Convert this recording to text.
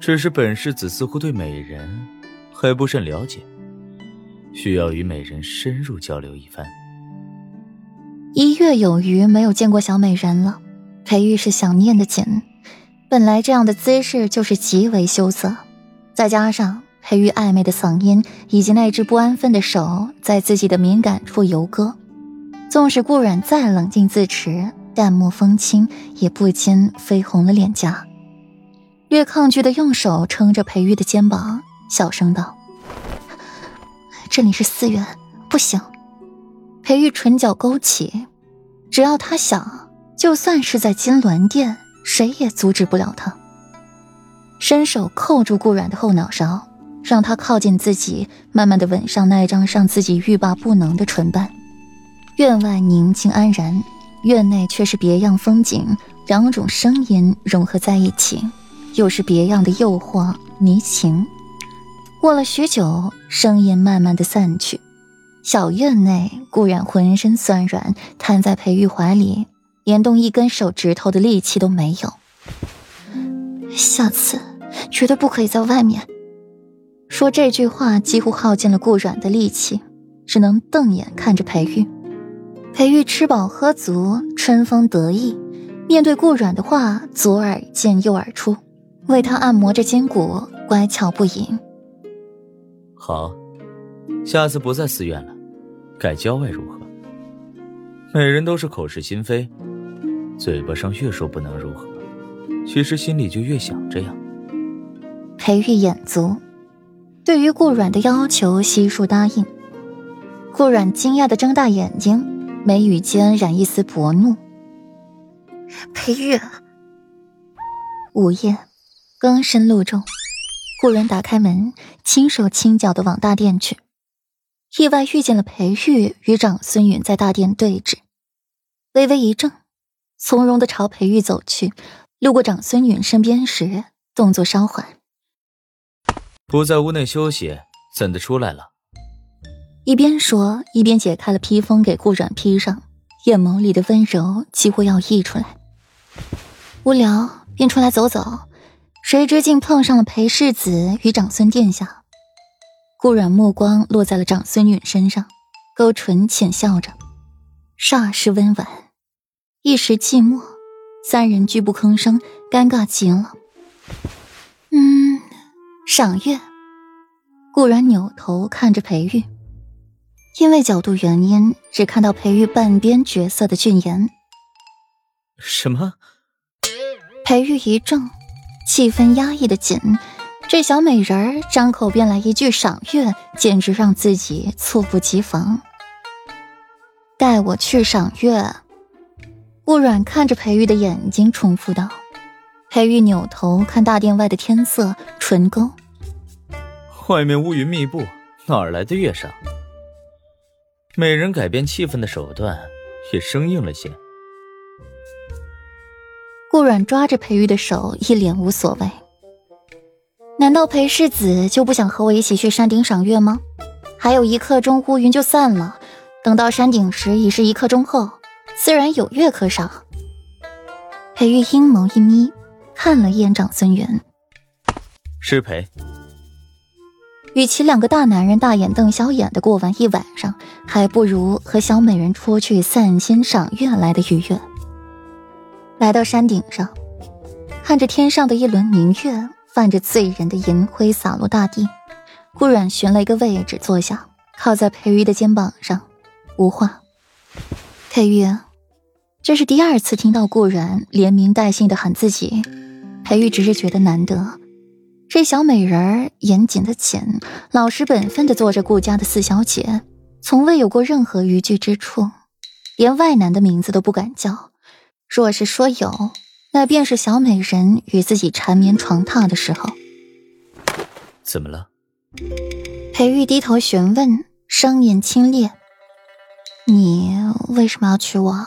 只是本世子似乎对美人还不甚了解，需要与美人深入交流一番。一月有余没有见过小美人了，裴玉是想念的紧。本来这样的姿势就是极为羞涩，再加上裴玉暧昧的嗓音以及那只不安分的手在自己的敏感处游戈，纵使顾软再冷静自持、淡漠风轻，也不禁绯红了脸颊，略抗拒的用手撑着裴玉的肩膀，小声道：“这里是寺院，不行。”裴玉唇角勾起，只要他想，就算是在金銮殿。谁也阻止不了他。伸手扣住顾软的后脑勺，让他靠近自己，慢慢的吻上那张让自己欲罢不能的唇瓣。院外宁静安然，院内却是别样风景，两种声音融合在一起，又是别样的诱惑迷情。过了许久，声音慢慢的散去，小院内顾然浑身酸软，瘫在裴玉怀里。连动一根手指头的力气都没有。下次绝对不可以在外面说这句话，几乎耗尽了顾软的力气，只能瞪眼看着裴玉。裴玉吃饱喝足，春风得意，面对顾软的话，左耳进右耳出，为他按摩着筋骨，乖巧不已。好，下次不在寺院了，改郊外如何？每人都是口是心非。嘴巴上越说不能如何，其实心里就越想这样。裴玉眼足，对于顾软的要求悉数答应。顾软惊讶的睁大眼睛，眉宇间染一丝薄怒。裴玉，午夜，更深露重，顾然打开门，轻手轻脚的往大殿去，意外遇见了裴玉与长孙允在大殿对峙，微微一怔。从容的朝裴玉走去，路过长孙允身边时，动作稍缓。不在屋内休息，怎的出来了？一边说，一边解开了披风给顾软披上，眼眸里的温柔几乎要溢出来。无聊，便出来走走，谁知竟碰上了裴世子与长孙殿下。顾软目光落在了长孙允身上，勾唇浅笑着，煞是温婉。一时寂寞，三人拒不吭声，尴尬极了。嗯，赏月。顾然扭头看着裴玉，因为角度原因，只看到裴玉半边绝色的俊颜。什么？裴玉一怔，气氛压抑的紧。这小美人儿张口便来一句赏月，简直让自己猝不及防。带我去赏月。顾软看着裴玉的眼睛，重复道：“裴玉扭头看大殿外的天色，唇勾。外面乌云密布，哪来的月赏？”美人改变气氛的手段也生硬了些。顾软抓着裴玉的手，一脸无所谓。难道裴世子就不想和我一起去山顶赏月吗？还有一刻钟，乌云就散了。等到山顶时，已是一刻钟后。自然有月可赏。裴玉阴眸一眯，看了一眼长孙元，失陪。与其两个大男人大眼瞪小眼的过完一晚上，还不如和小美人出去散心赏月来的愉悦。来到山顶上，看着天上的一轮明月，泛着醉人的银辉洒落大地。顾软寻了一个位置坐下，靠在裴玉的肩膀上，无话。裴玉。这是第二次听到顾然连名带姓的喊自己，裴玉只是觉得难得。这小美人儿严谨的紧，老实本分的做着顾家的四小姐，从未有过任何逾矩之处，连外男的名字都不敢叫。若是说有，那便是小美人与自己缠绵床榻的时候。怎么了？裴玉低头询问，声音清冽：“你为什么要娶我？”